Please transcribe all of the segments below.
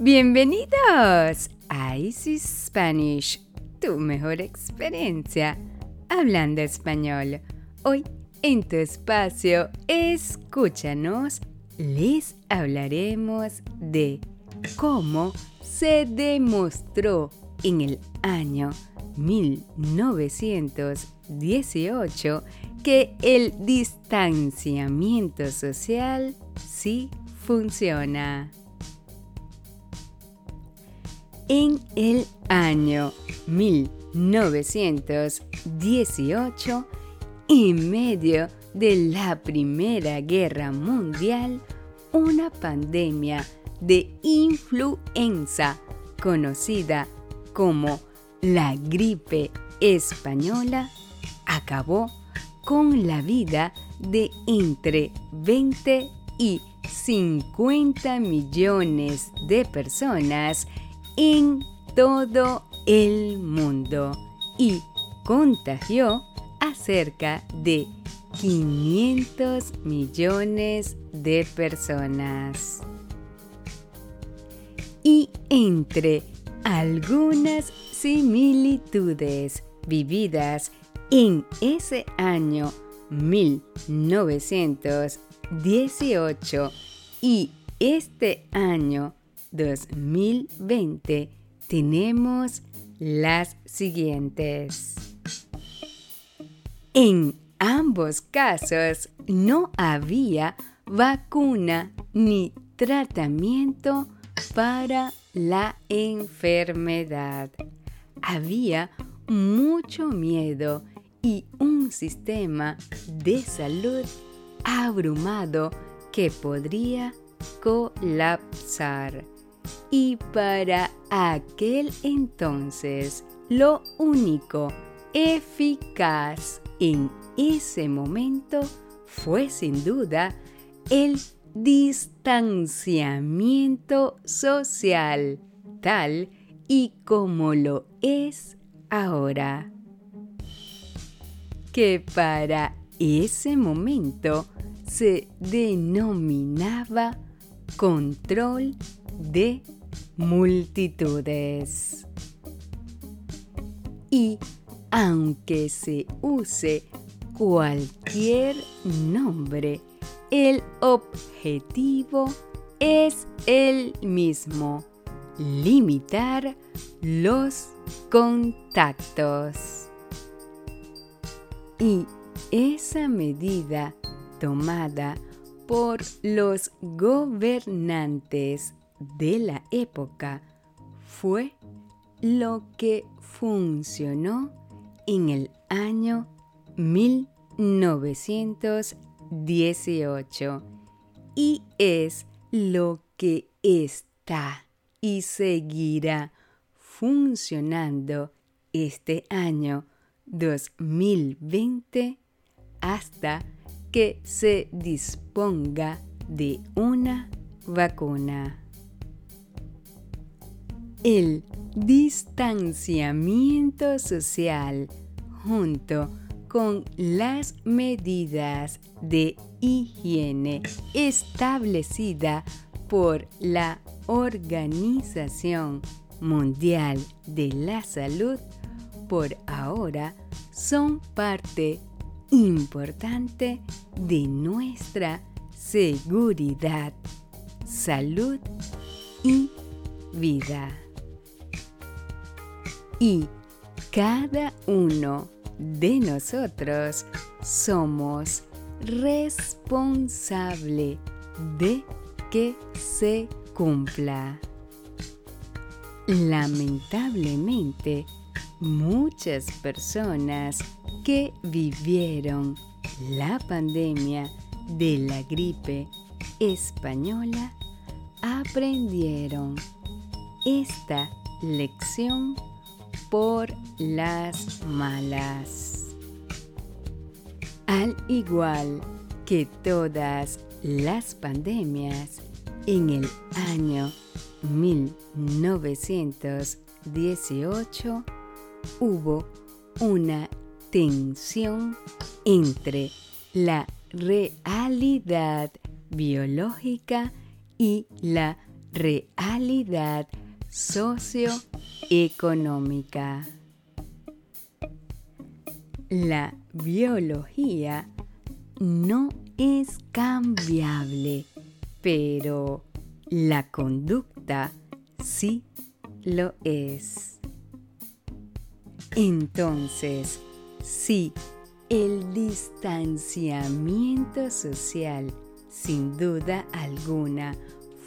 Bienvenidos a Easy Spanish, tu mejor experiencia hablando español. Hoy en tu espacio, escúchanos, les hablaremos de cómo se demostró en el año 1918 que el distanciamiento social sí funciona. En el año 1918, en medio de la Primera Guerra Mundial, una pandemia de influenza conocida como la gripe española acabó con la vida de entre 20 y 50 millones de personas en todo el mundo y contagió a cerca de 500 millones de personas. Y entre algunas similitudes vividas en ese año 1918 y este año 2020 tenemos las siguientes. En ambos casos no había vacuna ni tratamiento para la enfermedad. Había mucho miedo y un sistema de salud abrumado que podría colapsar. Y para aquel entonces, lo único eficaz en ese momento fue sin duda el distanciamiento social, tal y como lo es ahora. Que para ese momento se denominaba control de multitudes. Y aunque se use cualquier nombre, el objetivo es el mismo, limitar los contactos. Y esa medida tomada por los gobernantes de la época fue lo que funcionó en el año 1918 y es lo que está y seguirá funcionando este año 2020 hasta que se disponga de una vacuna. El distanciamiento social junto con las medidas de higiene establecida por la Organización Mundial de la Salud por ahora son parte importante de nuestra seguridad, salud y vida. Y cada uno de nosotros somos responsable de que se cumpla. Lamentablemente, muchas personas que vivieron la pandemia de la gripe española aprendieron esta lección por las malas. Al igual que todas las pandemias, en el año 1918 hubo una tensión entre la realidad biológica y la realidad socioeconómica. La biología no es cambiable, pero la conducta sí lo es. Entonces, si el distanciamiento social, sin duda alguna,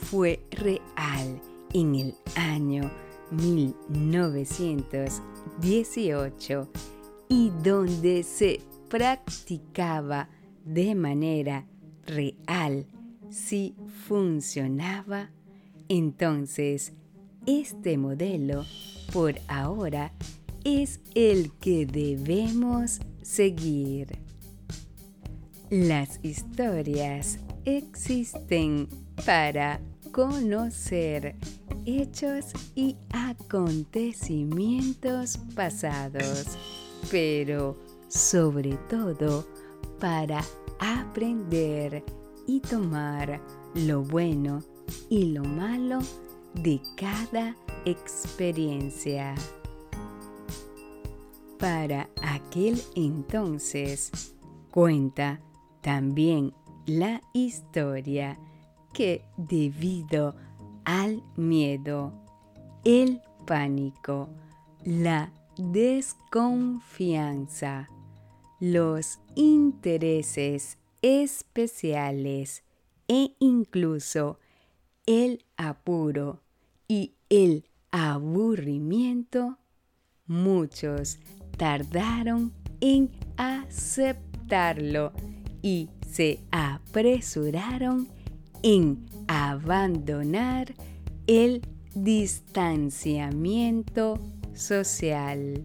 fue real en el año 1918 y donde se practicaba de manera real si funcionaba, entonces este modelo por ahora es el que debemos seguir. Las historias existen para conocer hechos y acontecimientos pasados, pero sobre todo para aprender y tomar lo bueno y lo malo de cada experiencia. Para aquel entonces, cuenta también la historia que debido al miedo, el pánico, la desconfianza, los intereses especiales e incluso el apuro y el aburrimiento, muchos tardaron en aceptarlo y se apresuraron en abandonar el distanciamiento social.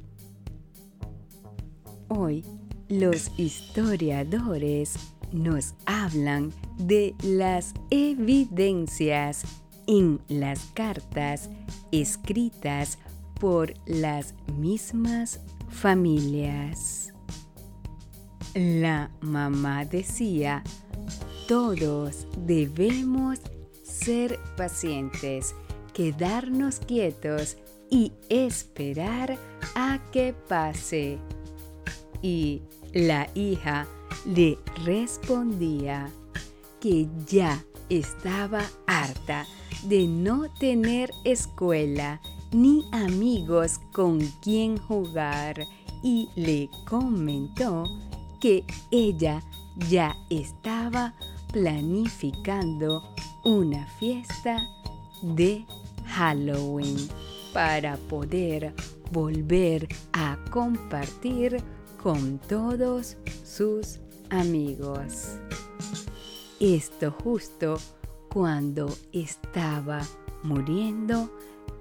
Hoy los historiadores nos hablan de las evidencias en las cartas escritas por las mismas familias. La mamá decía, todos debemos ser pacientes, quedarnos quietos y esperar a que pase. Y la hija le respondía que ya estaba harta de no tener escuela ni amigos con quien jugar y le comentó que ella ya estaba planificando una fiesta de Halloween para poder volver a compartir con todos sus amigos. Esto justo cuando estaba muriendo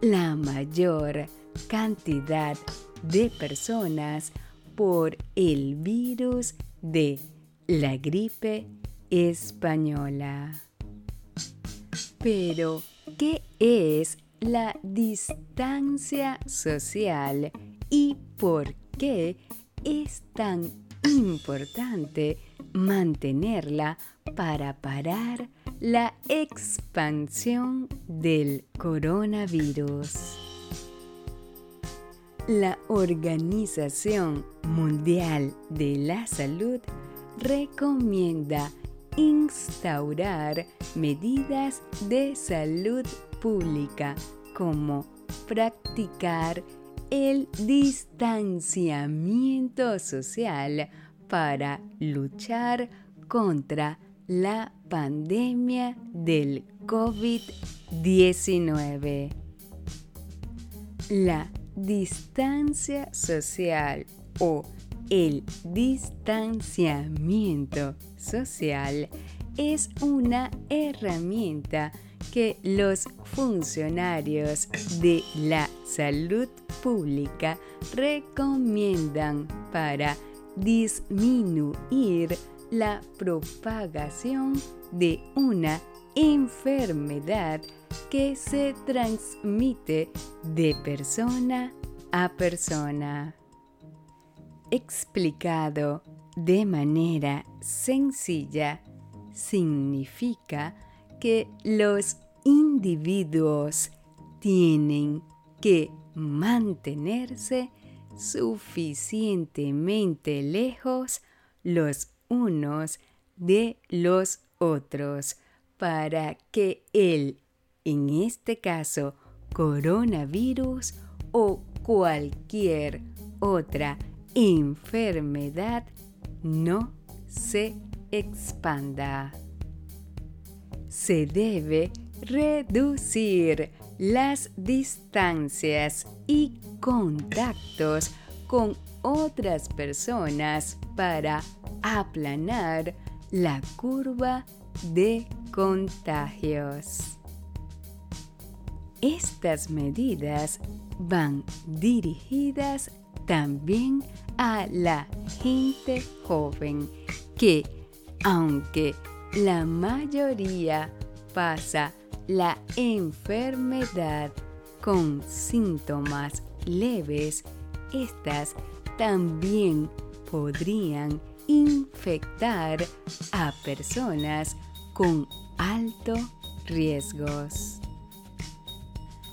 la mayor cantidad de personas por el virus de la gripe española. Pero, ¿qué es la distancia social y por qué es tan importante mantenerla para parar la expansión del coronavirus. La Organización Mundial de la Salud recomienda instaurar medidas de salud pública como practicar el distanciamiento social para luchar contra la pandemia del COVID-19. La distancia social o el distanciamiento social es una herramienta que los funcionarios de la salud pública recomiendan para disminuir la propagación de una enfermedad que se transmite de persona a persona explicado de manera sencilla significa que los individuos tienen que mantenerse suficientemente lejos los unos de los otros para que el, en este caso, coronavirus o cualquier otra enfermedad no se expanda. Se debe reducir las distancias y contactos con otras personas para aplanar la curva de contagios. Estas medidas van dirigidas también a la gente joven que, aunque la mayoría pasa la enfermedad con síntomas leves, estas también podrían infectar a personas con alto riesgos.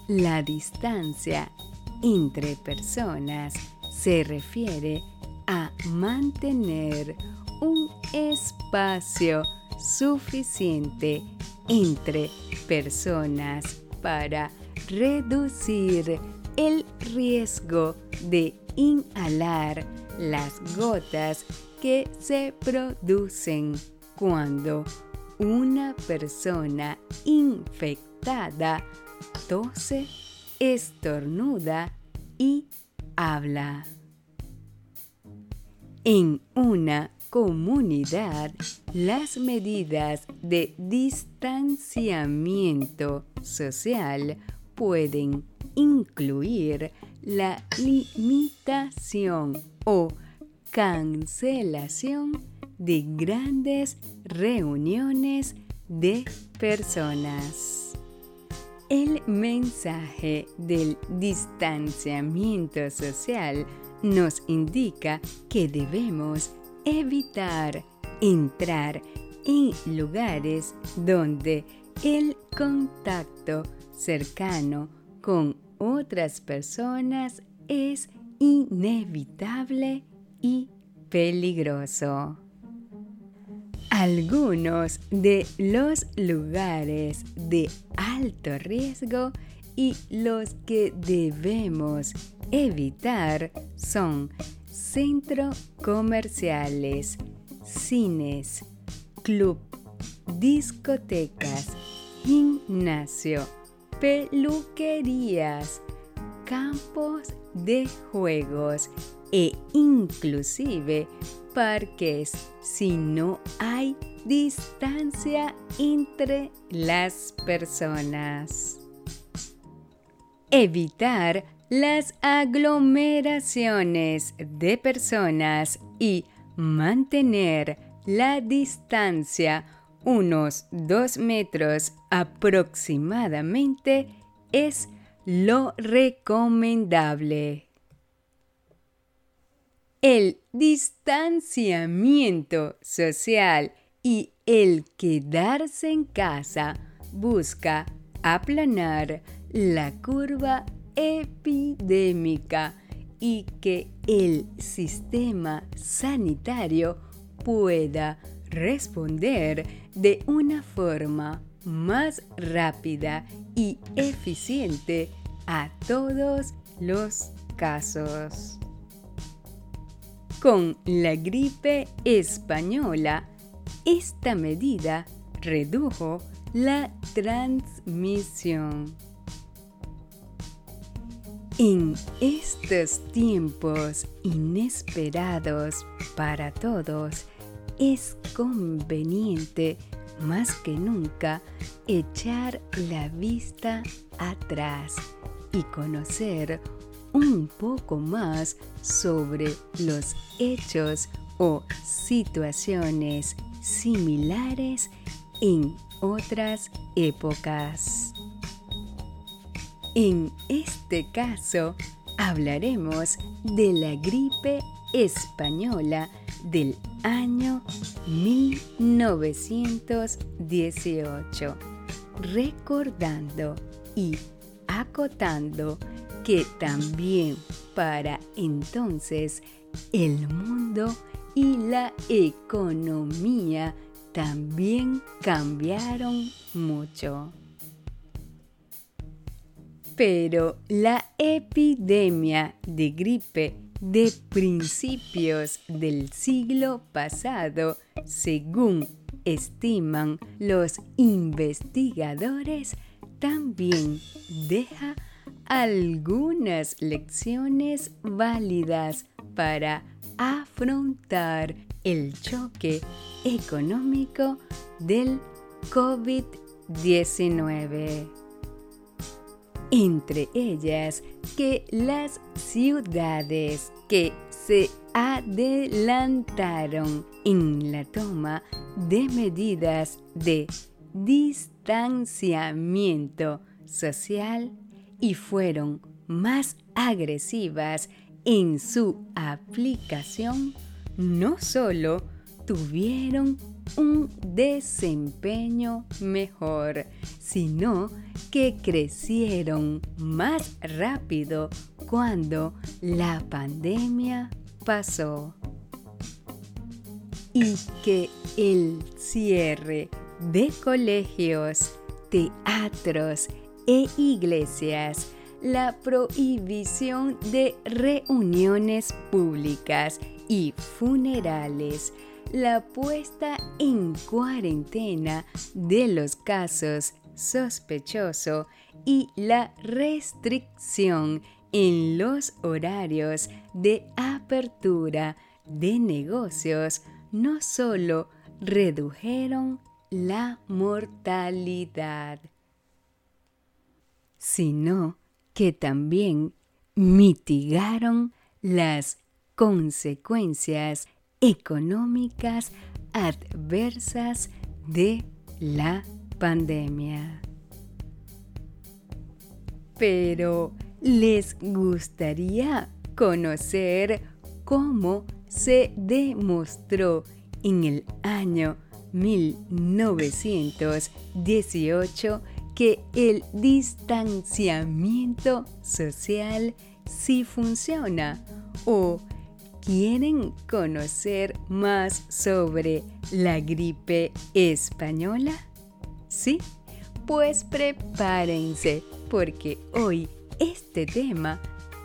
La distancia entre personas se refiere a mantener un espacio suficiente entre personas para reducir el riesgo de inhalar las gotas que se producen cuando una persona infectada tose, estornuda y habla. En una comunidad, las medidas de distanciamiento social pueden incluir la limitación o cancelación de grandes reuniones de personas. El mensaje del distanciamiento social nos indica que debemos evitar entrar en lugares donde el contacto cercano con otras personas es inevitable y peligroso. Algunos de los lugares de alto riesgo y los que debemos evitar son centros comerciales, cines, club, discotecas, gimnasio, peluquerías, campos de juegos e inclusive parques si no hay distancia entre las personas. Evitar las aglomeraciones de personas y mantener la distancia unos dos metros aproximadamente es lo recomendable. El distanciamiento social y el quedarse en casa busca aplanar la curva epidémica y que el sistema sanitario pueda responder de una forma más rápida y eficiente a todos los casos. Con la gripe española, esta medida redujo la transmisión. En estos tiempos inesperados para todos, es conveniente más que nunca echar la vista atrás y conocer un poco más sobre los hechos o situaciones similares en otras épocas. En este caso, hablaremos de la gripe española del año 1918, recordando y acotando que también para entonces el mundo y la economía también cambiaron mucho. Pero la epidemia de gripe de principios del siglo pasado, según estiman los investigadores, también deja algunas lecciones válidas para afrontar el choque económico del COVID-19. Entre ellas que las ciudades que se adelantaron en la toma de medidas de distanciamiento social y fueron más agresivas en su aplicación, no solo tuvieron un desempeño mejor, sino que crecieron más rápido cuando la pandemia pasó. Y que el cierre de colegios, teatros e iglesias, la prohibición de reuniones públicas y funerales, la puesta en cuarentena de los casos sospechoso y la restricción en los horarios de apertura de negocios no solo redujeron la mortalidad, sino que también mitigaron las consecuencias económicas adversas de la pandemia. Pero, ¿les gustaría conocer cómo se demostró en el año 1918 que el distanciamiento social sí funciona? ¿O quieren conocer más sobre la gripe española? ¿Sí? Pues prepárense porque hoy este tema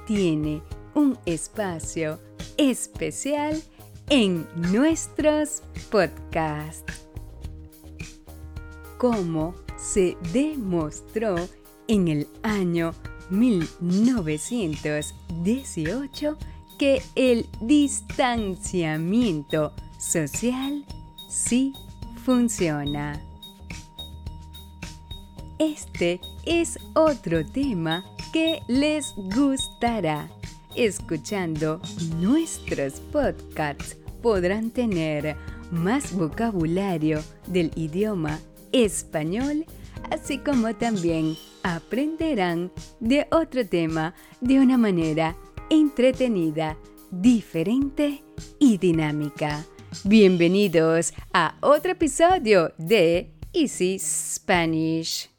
tiene un espacio especial en nuestros podcasts. Como se demostró en el año 1918 que el distanciamiento social sí funciona. Este es otro tema que les gustará. Escuchando nuestros podcasts podrán tener más vocabulario del idioma español, así como también aprenderán de otro tema de una manera entretenida, diferente y dinámica. Bienvenidos a otro episodio de Easy Spanish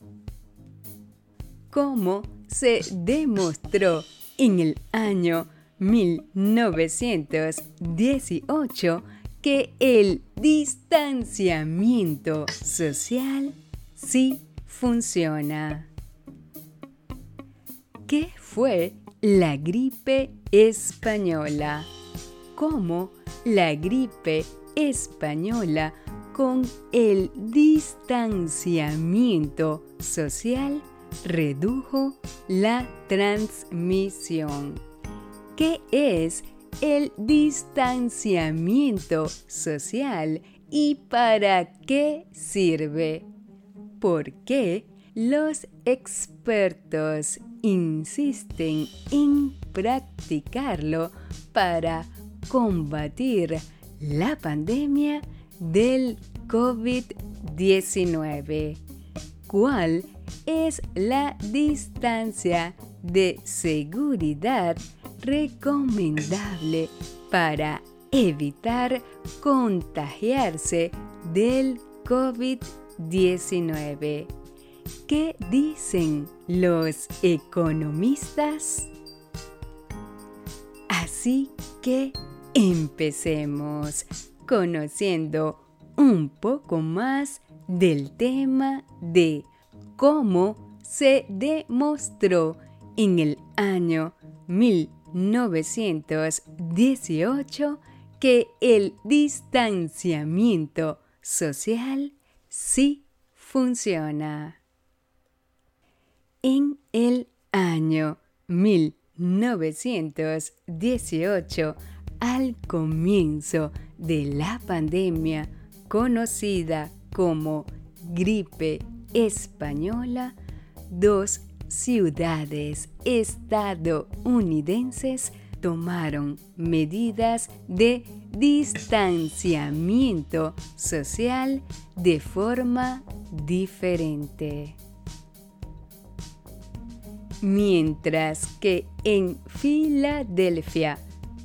como se demostró en el año 1918 que el distanciamiento social sí funciona. ¿Qué fue la gripe española? ¿Cómo la gripe española con el distanciamiento social redujo la transmisión. ¿Qué es el distanciamiento social y para qué sirve? ¿Por qué los expertos insisten en practicarlo para combatir la pandemia del COVID-19? ¿Cuál es la distancia de seguridad recomendable para evitar contagiarse del COVID-19. ¿qué dicen los economistas? Así que empecemos conociendo un poco más del tema de cómo se demostró en el año 1918 que el distanciamiento social sí funciona. En el año 1918, al comienzo de la pandemia conocida como gripe española, dos ciudades estadounidenses tomaron medidas de distanciamiento social de forma diferente. Mientras que en Filadelfia,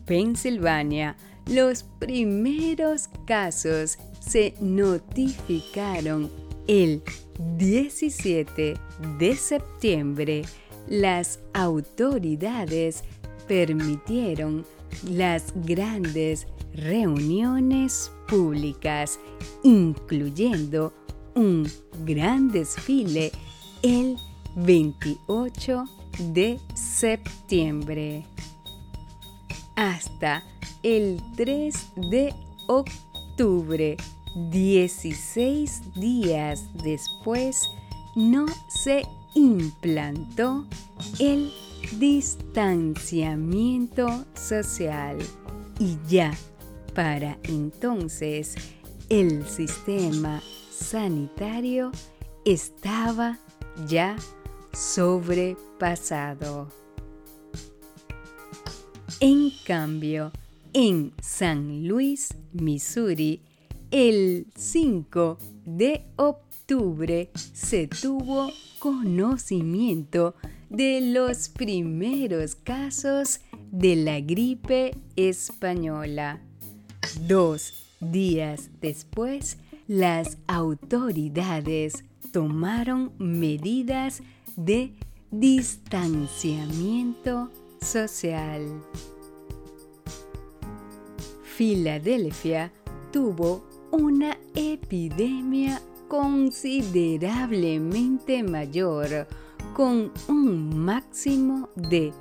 Pensilvania, los primeros casos se notificaron el 17 de septiembre, las autoridades permitieron las grandes reuniones públicas, incluyendo un gran desfile el 28 de septiembre. Hasta el 3 de octubre, 16 días después, no se implantó el distanciamiento social y ya para entonces el sistema sanitario estaba ya sobrepasado. En cambio, en San Luis, Missouri, el 5 de octubre se tuvo conocimiento de los primeros casos de la gripe española. Dos días después, las autoridades tomaron medidas de distanciamiento social. Filadelfia tuvo una epidemia considerablemente mayor, con un máximo de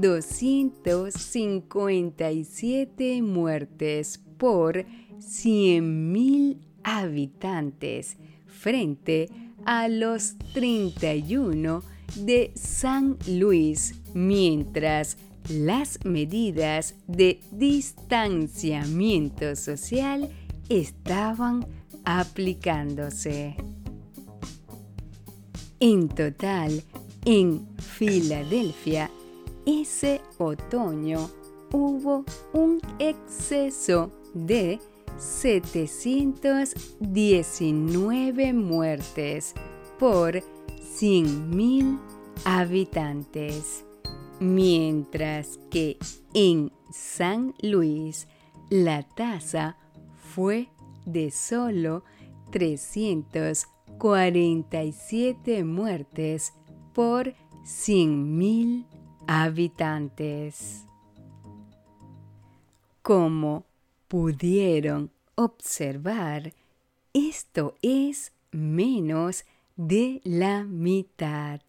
257 muertes por 100.000 habitantes frente a los 31 de San Luis, mientras las medidas de distanciamiento social estaban aplicándose. En total, en Filadelfia, ese otoño hubo un exceso de 719 muertes por 100.000 habitantes, mientras que en San Luis la tasa fue de solo 347 muertes por 100.000 habitantes. Como pudieron observar, esto es menos de la mitad.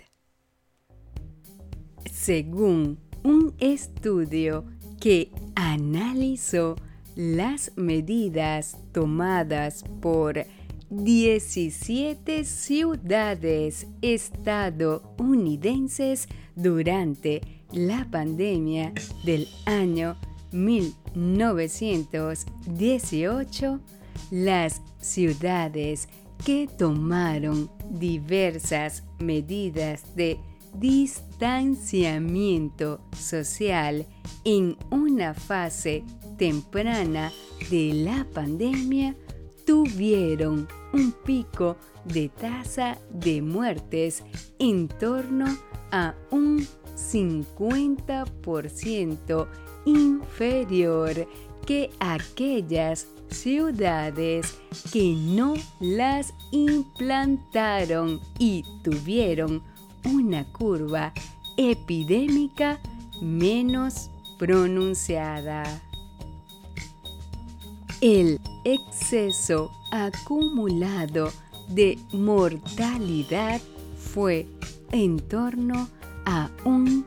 Según un estudio que analizó las medidas tomadas por 17 ciudades estadounidenses durante la pandemia del año 1918, las ciudades que tomaron diversas medidas de distanciamiento social en una fase temprana de la pandemia tuvieron un pico de tasa de muertes en torno a un 50% inferior que aquellas ciudades que no las implantaron y tuvieron una curva epidémica menos pronunciada. El exceso acumulado de mortalidad fue en torno a un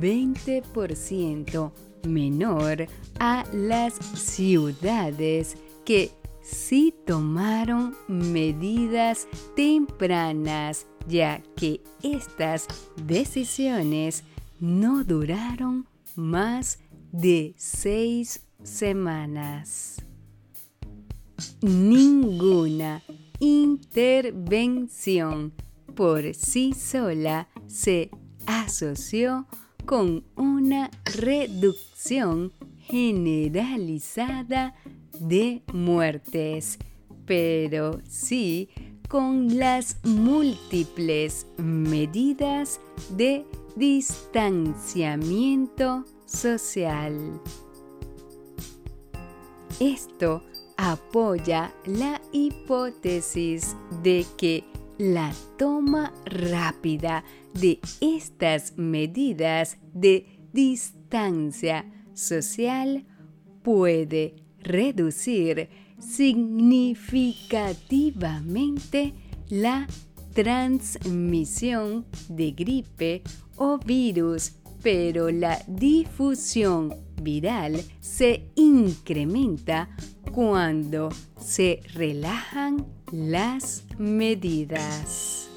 20% menor a las ciudades que sí tomaron medidas tempranas, ya que estas decisiones no duraron más de seis semanas. Ninguna intervención por sí sola se asoció con una reducción generalizada de muertes, pero sí con las múltiples medidas de distanciamiento social. Esto apoya la hipótesis de que la toma rápida de estas medidas de distancia social puede reducir significativamente la transmisión de gripe o virus, pero la difusión viral se incrementa cuando se relajan las medidas.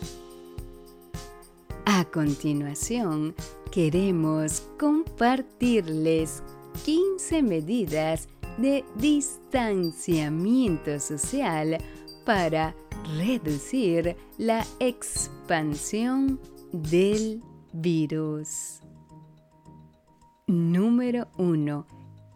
A continuación, queremos compartirles 15 medidas de distanciamiento social para reducir la expansión del virus. Número 1.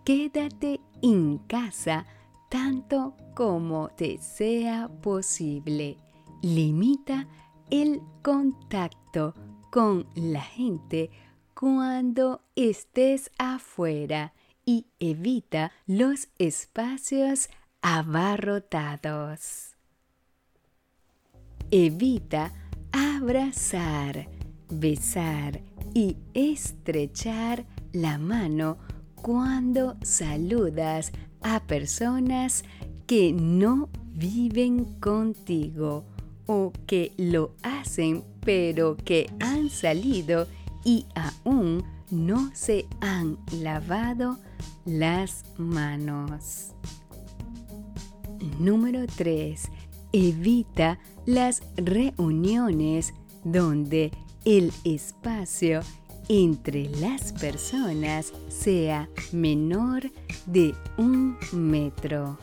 Quédate en casa tanto como te sea posible. Limita el contacto con la gente cuando estés afuera y evita los espacios abarrotados. Evita abrazar, besar y estrechar la mano cuando saludas a personas que no viven contigo o que lo hacen pero que han salido y aún no se han lavado las manos. Número 3. Evita las reuniones donde el espacio entre las personas sea menor de un metro.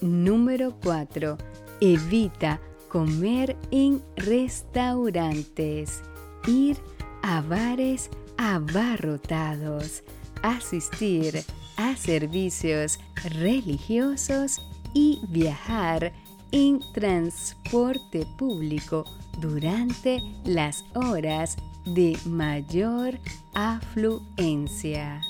Número 4. Evita comer en restaurantes, ir a bares abarrotados, asistir a servicios religiosos y viajar en transporte público durante las horas de mayor afluencia.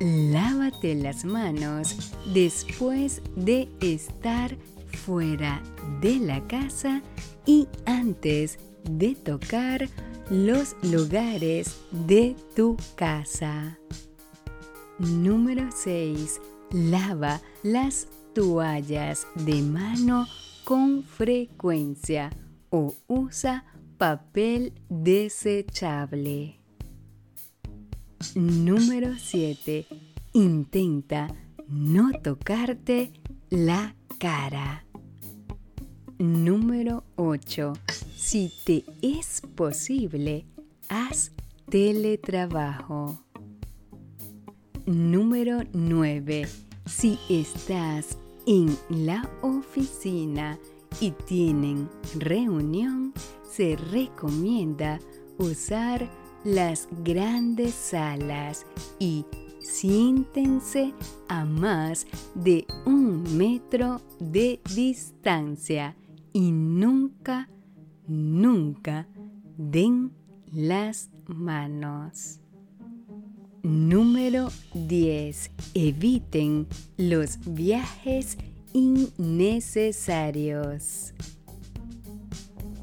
Lávate las manos después de estar fuera de la casa y antes de tocar los lugares de tu casa. Número 6. Lava las toallas de mano con frecuencia o usa papel desechable. Número 7. Intenta no tocarte la cara. Número 8. Si te es posible, haz teletrabajo. Número 9. Si estás en la oficina y tienen reunión, se recomienda usar las grandes salas y siéntense a más de un metro de distancia y nunca, nunca den las manos. Número 10. Eviten los viajes innecesarios.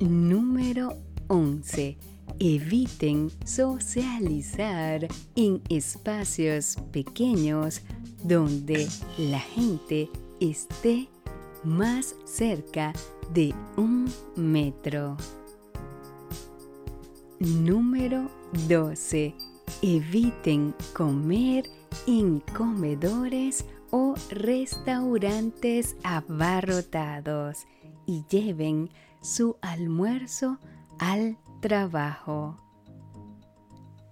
Número 11. Eviten socializar en espacios pequeños donde la gente esté más cerca de un metro. Número 12 Eviten comer en comedores o restaurantes abarrotados y lleven su almuerzo al trabajo.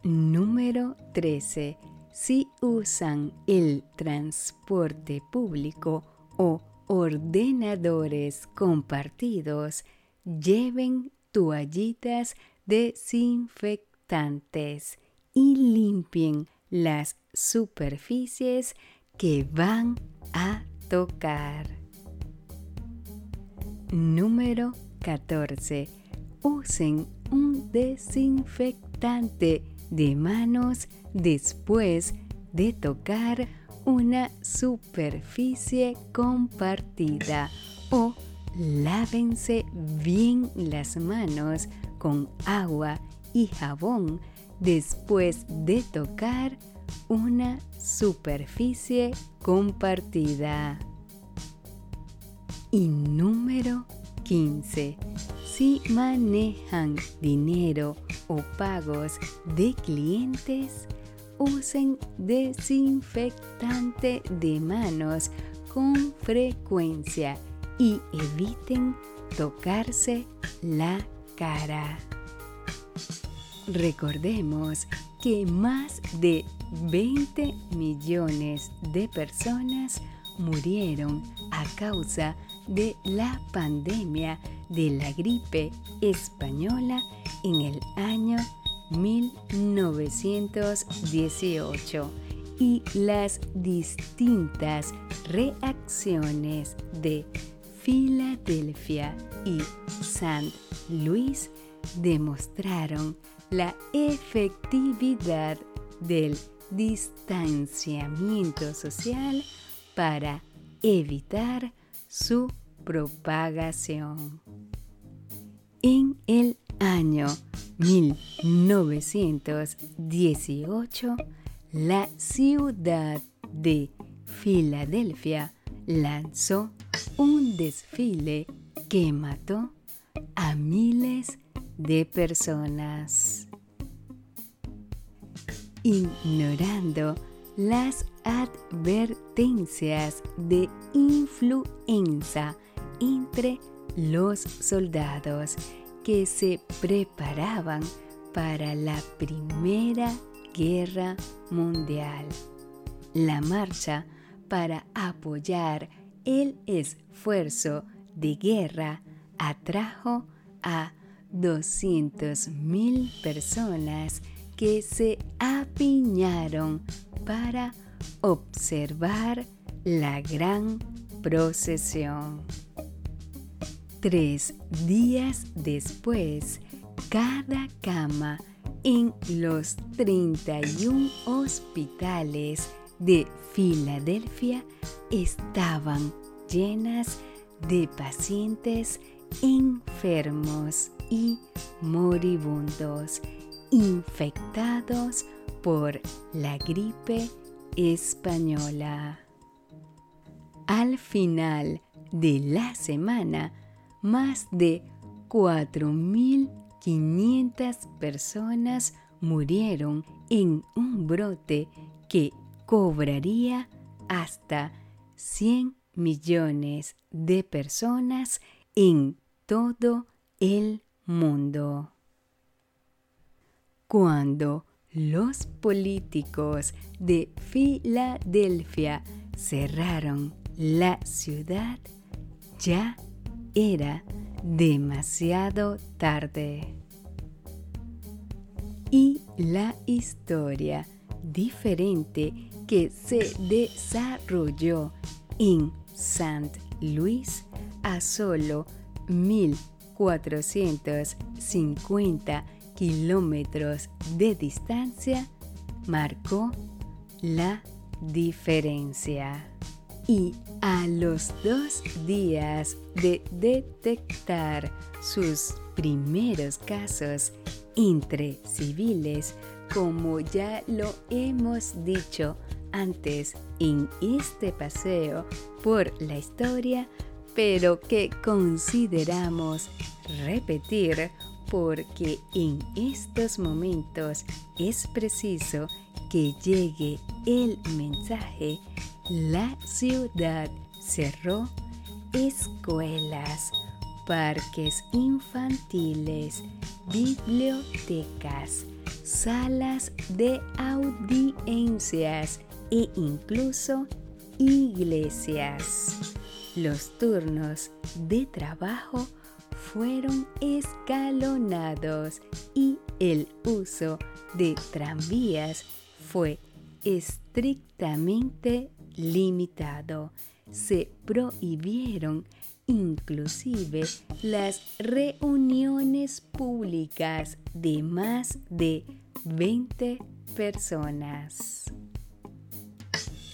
Número 13. Si usan el transporte público o ordenadores compartidos, lleven toallitas desinfectantes y limpien las superficies que van a tocar. Número 14. Usen un desinfectante de manos después de tocar una superficie compartida o lávense bien las manos con agua y jabón después de tocar una superficie compartida. Y número 15. Si manejan dinero o pagos de clientes, usen desinfectante de manos con frecuencia y eviten tocarse la cara. Recordemos que más de 20 millones de personas murieron a causa de la pandemia de la gripe española en el año 1918 y las distintas reacciones de Filadelfia y San Luis demostraron la efectividad del distanciamiento social para evitar su propagación. En el año 1918, la ciudad de Filadelfia lanzó un desfile que mató a miles de personas. Ignorando las advertencias de influenza entre los soldados que se preparaban para la Primera Guerra Mundial. La marcha para apoyar el esfuerzo de guerra atrajo a 200.000 personas que se apiñaron para observar la gran procesión. Tres días después, cada cama en los 31 hospitales de Filadelfia estaban llenas de pacientes enfermos y moribundos infectados por la gripe española. Al final de la semana, más de 4.500 personas murieron en un brote que cobraría hasta 100 millones de personas en todo el mundo. Cuando los políticos de Filadelfia cerraron la ciudad, ya era demasiado tarde. Y la historia diferente que se desarrolló en St. Louis a solo 1450 kilómetros de distancia marcó la diferencia. Y a los dos días de detectar sus primeros casos entre civiles, como ya lo hemos dicho antes en este paseo por la historia, pero que consideramos repetir porque en estos momentos es preciso que llegue el mensaje. La ciudad cerró escuelas, parques infantiles, bibliotecas, salas de audiencias e incluso iglesias. Los turnos de trabajo fueron escalonados y el uso de tranvías fue estrictamente limitado. Se prohibieron inclusive las reuniones públicas de más de 20 personas.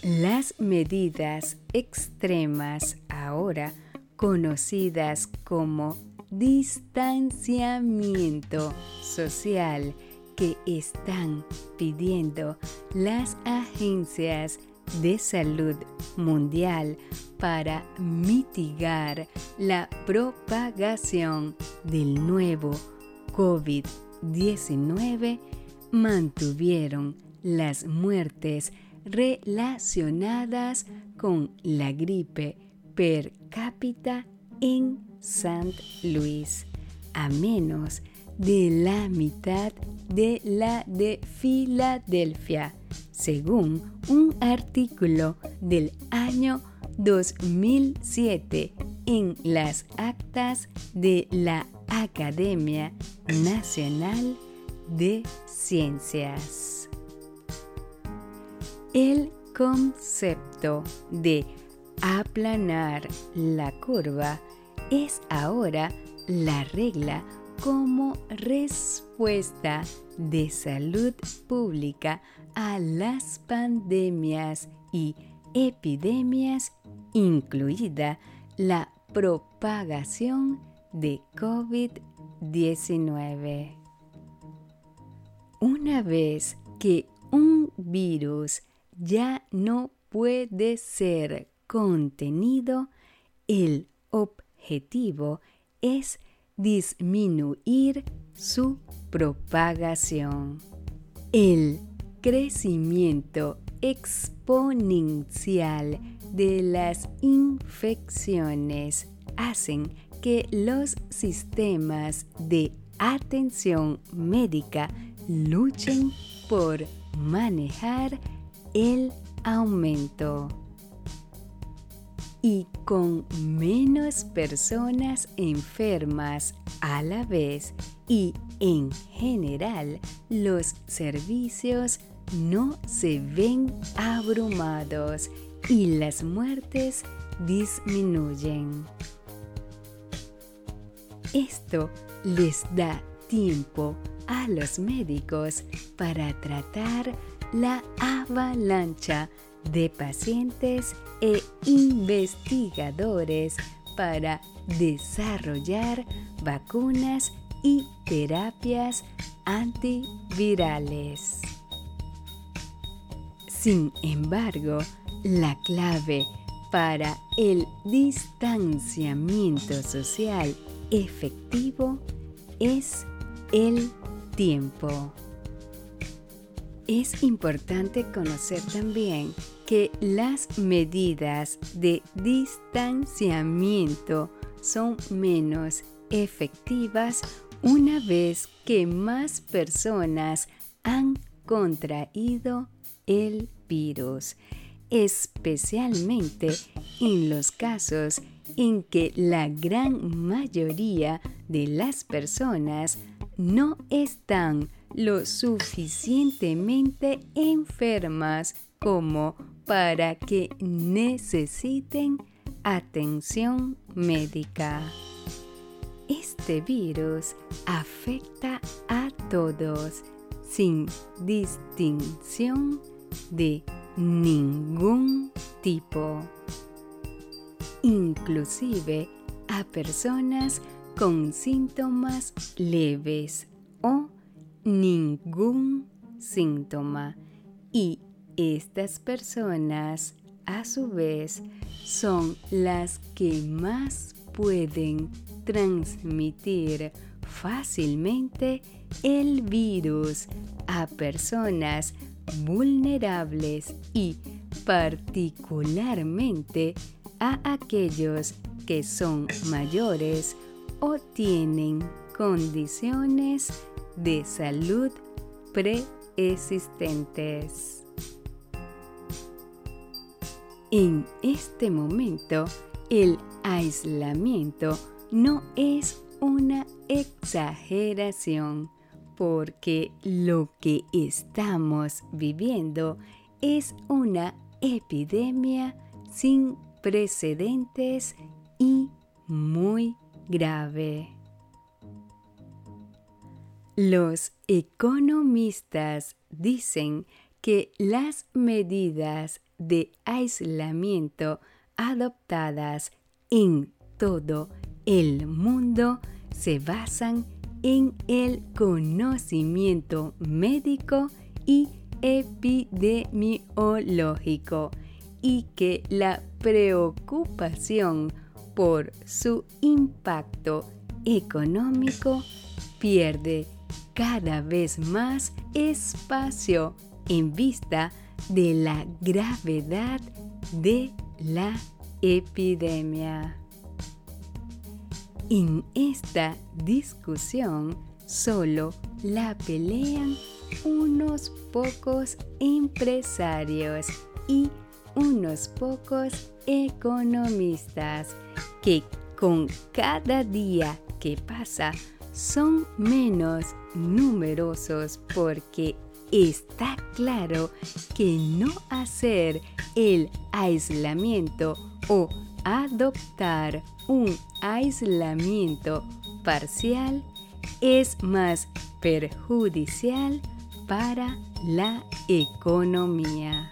Las medidas extremas ahora conocidas como distanciamiento social que están pidiendo las agencias de salud mundial para mitigar la propagación del nuevo COVID-19 mantuvieron las muertes relacionadas con la gripe per cápita en St. Louis, a menos de la mitad de la de Filadelfia, según un artículo del año 2007 en las actas de la Academia Nacional de Ciencias. El concepto de aplanar la curva es ahora la regla como respuesta de salud pública a las pandemias y epidemias, incluida la propagación de COVID-19. Una vez que un virus ya no puede ser contenido, el objetivo es disminuir su propagación. El crecimiento exponencial de las infecciones hacen que los sistemas de atención médica luchen por manejar el aumento y con menos personas enfermas a la vez y en general los servicios no se ven abrumados y las muertes disminuyen. Esto les da tiempo a los médicos para tratar la avalancha de pacientes e investigadores para desarrollar vacunas y terapias antivirales. Sin embargo, la clave para el distanciamiento social efectivo es el tiempo. Es importante conocer también que las medidas de distanciamiento son menos efectivas una vez que más personas han contraído el virus, especialmente en los casos en que la gran mayoría de las personas no están lo suficientemente enfermas como para que necesiten atención médica. Este virus afecta a todos sin distinción de ningún tipo, inclusive a personas con síntomas leves o ningún síntoma y estas personas a su vez son las que más pueden transmitir fácilmente el virus a personas vulnerables y particularmente a aquellos que son mayores o tienen condiciones de salud preexistentes. En este momento, el aislamiento no es una exageración porque lo que estamos viviendo es una epidemia sin precedentes y muy grave. Los economistas dicen que las medidas de aislamiento adoptadas en todo el mundo se basan en el conocimiento médico y epidemiológico y que la preocupación por su impacto económico pierde cada vez más espacio en vista de la gravedad de la epidemia. En esta discusión solo la pelean unos pocos empresarios y unos pocos economistas que con cada día que pasa son menos numerosos porque está claro que no hacer el aislamiento o adoptar un aislamiento parcial es más perjudicial para la economía.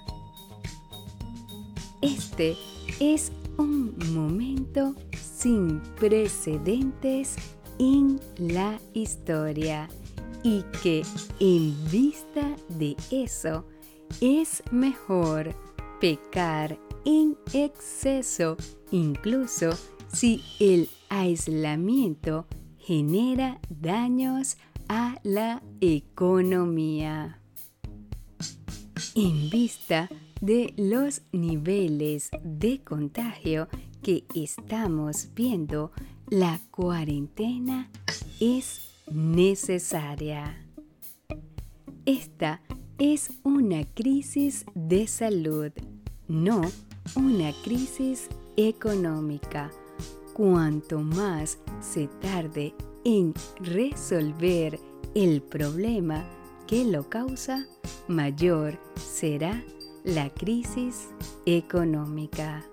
Este es un momento sin precedentes en la historia y que en vista de eso es mejor pecar en exceso incluso si el aislamiento genera daños a la economía. En vista de los niveles de contagio que estamos viendo, la cuarentena es necesaria. Esta es una crisis de salud, no una crisis económica. Cuanto más se tarde en resolver el problema que lo causa, mayor será la crisis económica.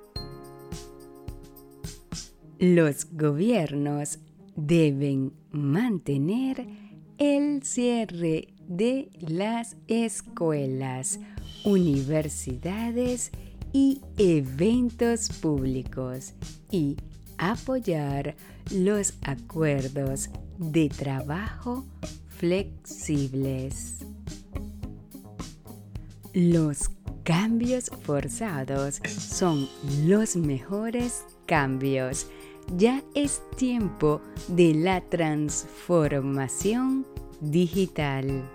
Los gobiernos deben mantener el cierre de las escuelas, universidades y eventos públicos y apoyar los acuerdos de trabajo flexibles. Los cambios forzados son los mejores cambios ya es tiempo de la transformación digital.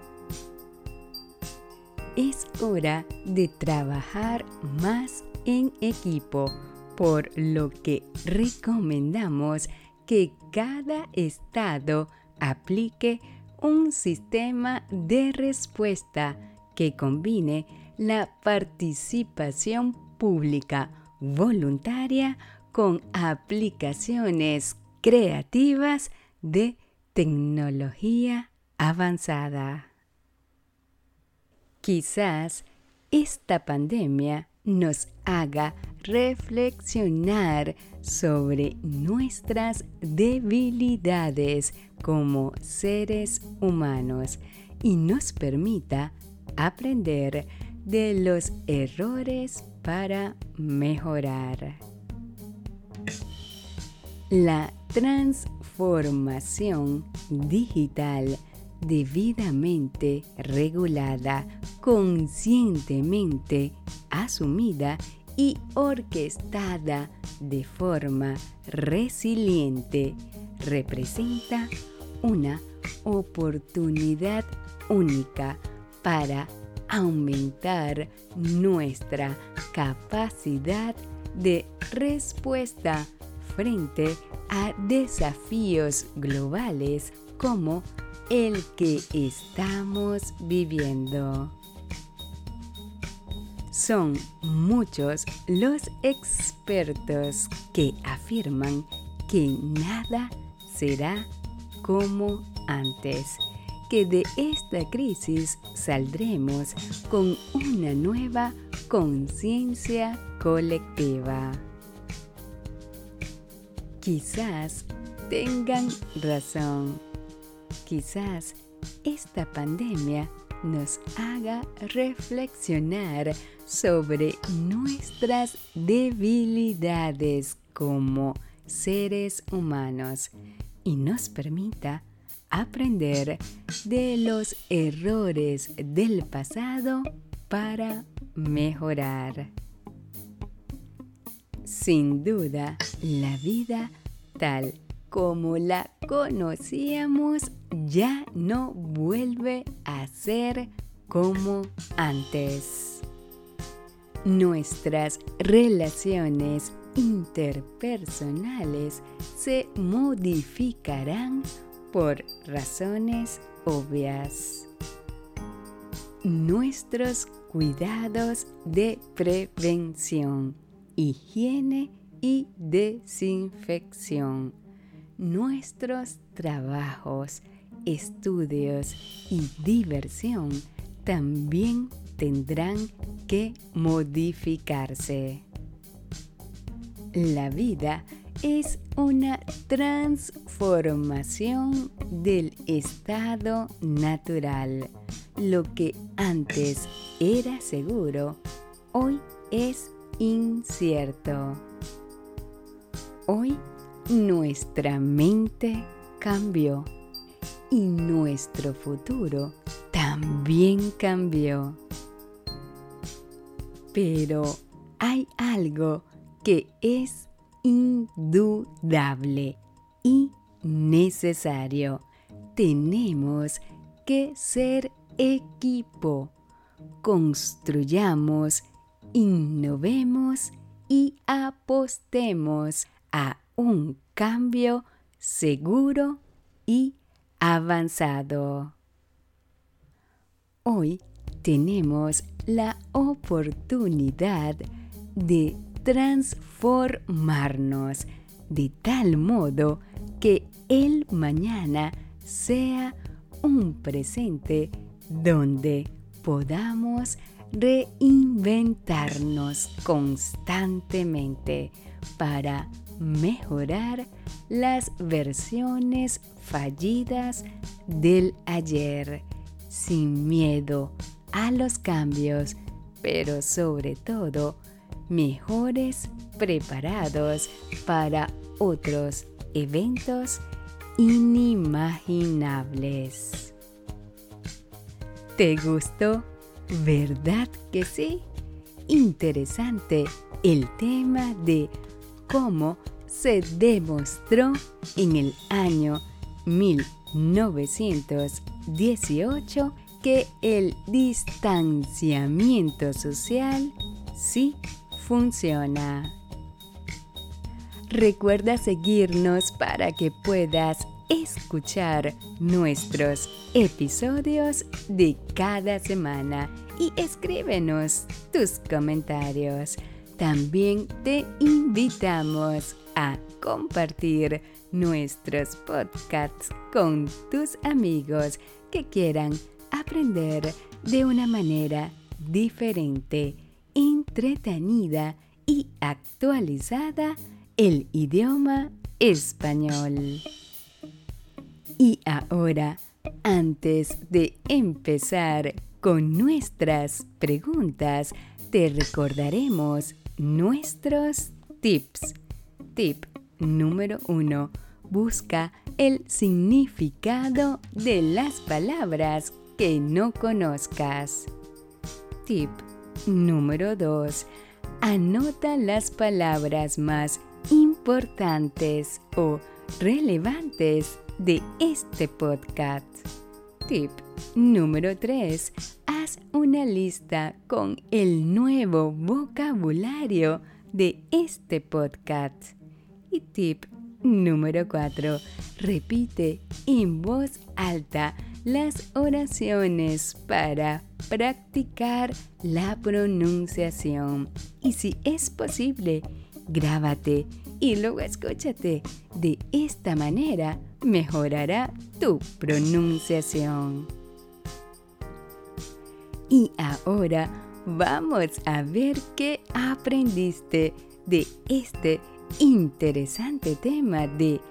Es hora de trabajar más en equipo, por lo que recomendamos que cada estado aplique un sistema de respuesta que combine la participación pública voluntaria con aplicaciones creativas de tecnología avanzada. Quizás esta pandemia nos haga reflexionar sobre nuestras debilidades como seres humanos y nos permita aprender de los errores para mejorar. La transformación digital debidamente regulada, conscientemente asumida y orquestada de forma resiliente representa una oportunidad única para aumentar nuestra capacidad de respuesta frente a desafíos globales como el que estamos viviendo. Son muchos los expertos que afirman que nada será como antes, que de esta crisis saldremos con una nueva conciencia colectiva. Quizás tengan razón. Quizás esta pandemia nos haga reflexionar sobre nuestras debilidades como seres humanos y nos permita aprender de los errores del pasado para mejorar. Sin duda, la vida tal como la conocíamos ya no vuelve a ser como antes. Nuestras relaciones interpersonales se modificarán por razones obvias. Nuestros cuidados de prevención, higiene y desinfección. Nuestros trabajos, estudios y diversión también tendrán que modificarse. La vida es una transformación del estado natural. Lo que antes era seguro, hoy es incierto. Hoy nuestra mente cambió y nuestro futuro también cambió. Pero hay algo que es indudable y necesario. Tenemos que ser equipo. Construyamos, innovemos y apostemos a un cambio seguro y avanzado. Hoy tenemos la oportunidad de transformarnos de tal modo que el mañana sea un presente donde podamos reinventarnos constantemente para mejorar las versiones fallidas del ayer, sin miedo a los cambios, pero sobre todo mejores preparados para otros eventos inimaginables. ¿Te gustó? ¿Verdad que sí? Interesante el tema de cómo se demostró en el año 1918 que el distanciamiento social sí funciona. Recuerda seguirnos para que puedas escuchar nuestros episodios de cada semana y escríbenos tus comentarios. También te invitamos a compartir nuestros podcasts con tus amigos que quieran aprender de una manera diferente entretenida y actualizada el idioma español. Y ahora Antes de empezar con nuestras preguntas, te recordaremos nuestros tips. Tip número 1. Busca el significado de las palabras que no conozcas. Tip número 2. Anota las palabras más importantes o relevantes de este podcast. Tip número 3. Haz una lista con el nuevo vocabulario de este podcast. Y tip número 4. Repite en voz alta las oraciones para practicar la pronunciación. Y si es posible, grábate y luego escúchate. De esta manera mejorará tu pronunciación. Y ahora vamos a ver qué aprendiste de este interesante tema de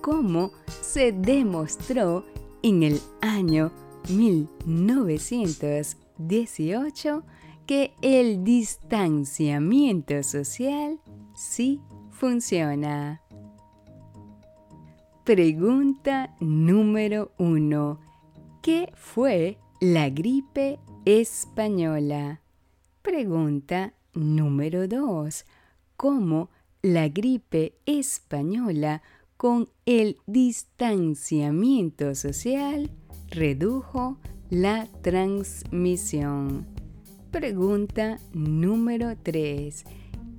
cómo se demostró en el año 1918 que el distanciamiento social sí funciona. Pregunta número uno. ¿Qué fue la gripe española? Pregunta número dos. ¿Cómo la gripe española con el distanciamiento social redujo la transmisión? Pregunta número 3.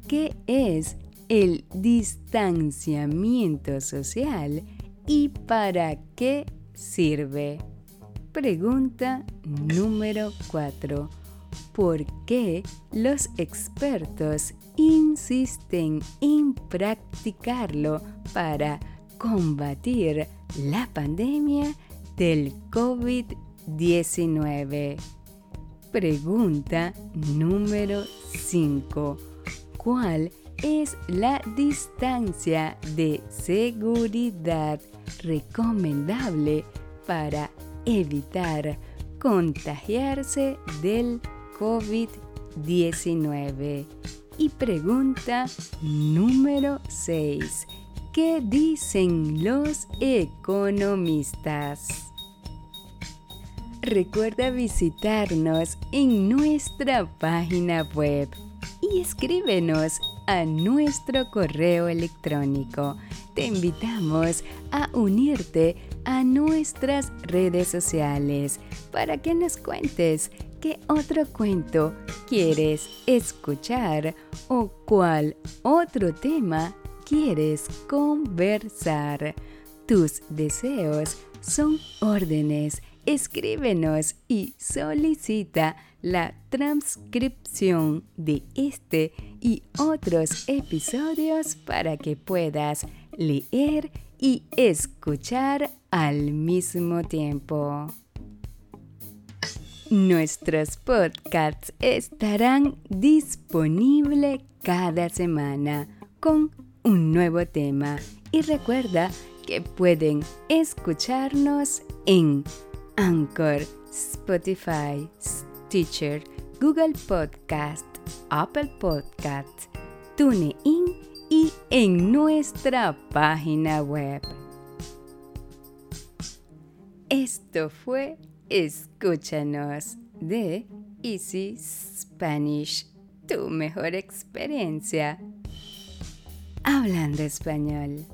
¿Qué es el distanciamiento social y para qué sirve? Pregunta número 4. ¿Por qué los expertos insisten en practicarlo para combatir la pandemia del COVID-19? Pregunta número 5. ¿Cuál es la distancia de seguridad recomendable para evitar contagiarse del COVID-19? Y pregunta número 6. ¿Qué dicen los economistas? Recuerda visitarnos en nuestra página web y escríbenos a nuestro correo electrónico. Te invitamos a unirte a nuestras redes sociales para que nos cuentes qué otro cuento quieres escuchar o cuál otro tema quieres conversar. Tus deseos son órdenes escríbenos y solicita la transcripción de este y otros episodios para que puedas leer y escuchar al mismo tiempo. Nuestros podcasts estarán disponibles cada semana con un nuevo tema y recuerda que pueden escucharnos en Anchor, Spotify, Stitcher, Google Podcast, Apple Podcast, TuneIn y en nuestra página web. Esto fue Escúchanos de Easy Spanish, tu mejor experiencia hablando español.